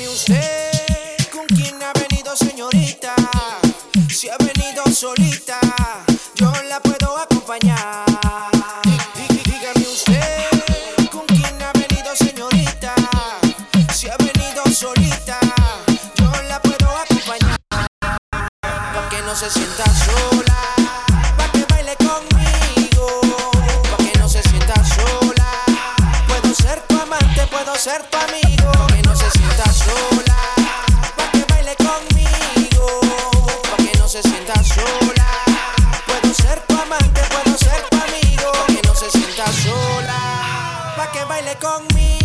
dígame usted con quién ha venido, señorita. Si ha venido solita, yo la puedo acompañar. Dígame usted con quién ha venido, señorita. Si ha venido solita, yo la puedo acompañar. Pa' que no se sienta sola. ser tu amigo, que no se sola, pa' que baile conmigo. Pa' que no se sienta sola, puedo ser tu amante, puedo ser tu amigo. Pa' que no se sienta sola, pa' que baile conmigo.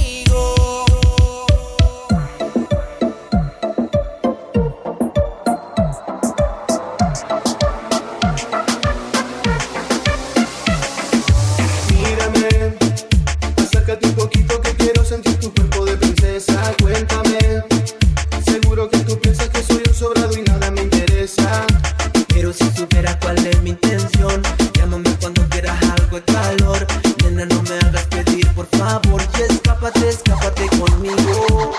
Seguro que tú piensas que soy un sobrado y nada me interesa. Pero si supieras cuál es mi intención, llámame cuando quieras algo de calor. Nena, no me hagas pedir, por favor, y escápate, escápate conmigo.